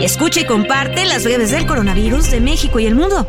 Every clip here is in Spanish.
Escucha y comparte las redes del coronavirus de México y el mundo.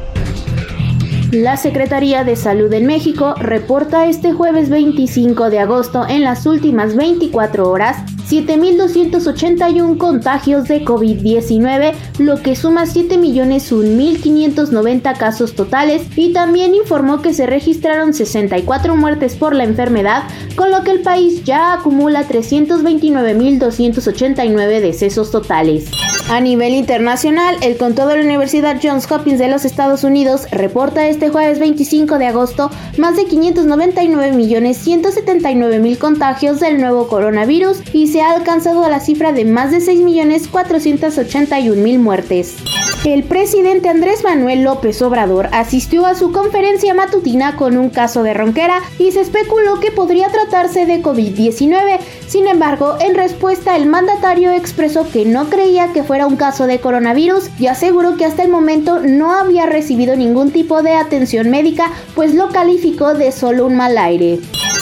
La Secretaría de Salud en México reporta este jueves 25 de agosto en las últimas 24 horas 7.281 contagios de COVID-19, lo que suma 7.1.590 casos totales y también informó que se registraron 64 muertes por la enfermedad, con lo que el país ya acumula 329.289 decesos totales. A nivel internacional, el contador de la Universidad Johns Hopkins de los Estados Unidos reporta este jueves 25 de agosto más de 599.179.000 contagios del nuevo coronavirus y se ha alcanzado la cifra de más de 6.481.000 muertes. El presidente Andrés Manuel López Obrador asistió a su conferencia matutina con un caso de ronquera y se especuló que podría tratarse de COVID-19. Sin embargo, en respuesta el mandatario expresó que no creía que fuera un caso de coronavirus y aseguró que hasta el momento no había recibido ningún tipo de atención médica, pues lo calificó de solo un mal aire.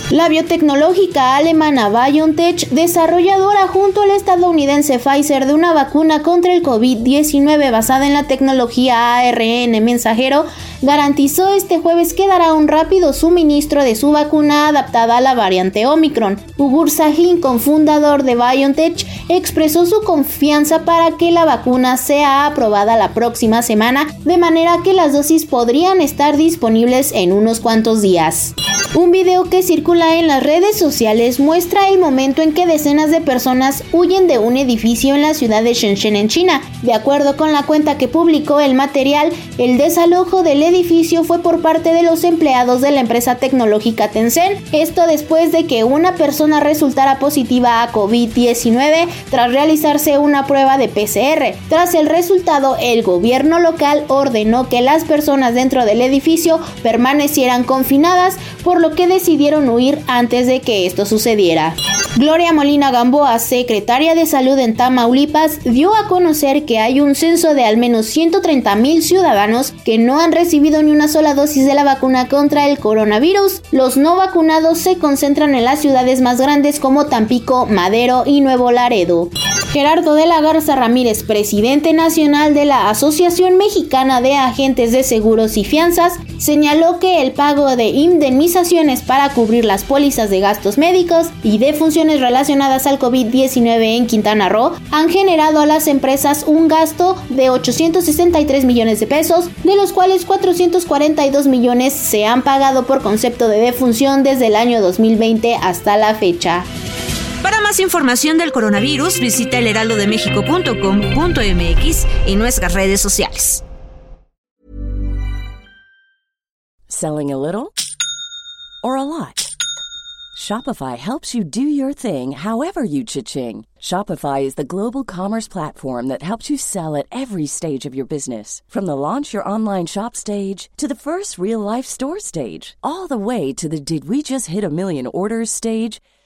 La biotecnológica alemana BioNTech, desarrolladora junto al estadounidense Pfizer de una vacuna contra el COVID-19 basada en la tecnología ARN mensajero, garantizó este jueves que dará un rápido suministro de su vacuna adaptada a la variante Omicron. Ugur Sahin, cofundador de BioNTech, expresó su confianza para que la vacuna sea aprobada la próxima semana, de manera que las dosis podrían estar disponibles en unos cuantos días. Un video que circula en las redes sociales muestra el momento en que decenas de personas huyen de un edificio en la ciudad de Shenzhen en China. De acuerdo con la cuenta que publicó el material, el desalojo del edificio fue por parte de los empleados de la empresa tecnológica Tencent. Esto después de que una persona resultara positiva a COVID-19 tras realizarse una prueba de PCR. Tras el resultado, el gobierno local ordenó que las personas dentro del edificio permanecieran confinadas por lo que decidieron huir antes de que esto sucediera. Gloria Molina Gamboa, secretaria de Salud en Tamaulipas, dio a conocer que hay un censo de al menos 130 mil ciudadanos que no han recibido ni una sola dosis de la vacuna contra el coronavirus. Los no vacunados se concentran en las ciudades más grandes como Tampico, Madero y Nuevo Laredo. Gerardo de la Garza Ramírez, presidente nacional de la Asociación Mexicana de Agentes de Seguros y Fianzas, señaló que el pago de indemnizaciones para cubrir las pólizas de gastos médicos y de funciones relacionadas al COVID-19 en Quintana Roo han generado a las empresas un gasto de 863 millones de pesos, de los cuales 442 millones se han pagado por concepto de defunción desde el año 2020 hasta la fecha. Para más información del coronavirus, visita elheraldodemexico.com.mx y nuestras redes sociales. Selling a little or a lot? Shopify helps you do your thing however you cha-ching. Shopify is the global commerce platform that helps you sell at every stage of your business. From the launch your online shop stage to the first real life store stage, all the way to the did we just hit a million orders stage.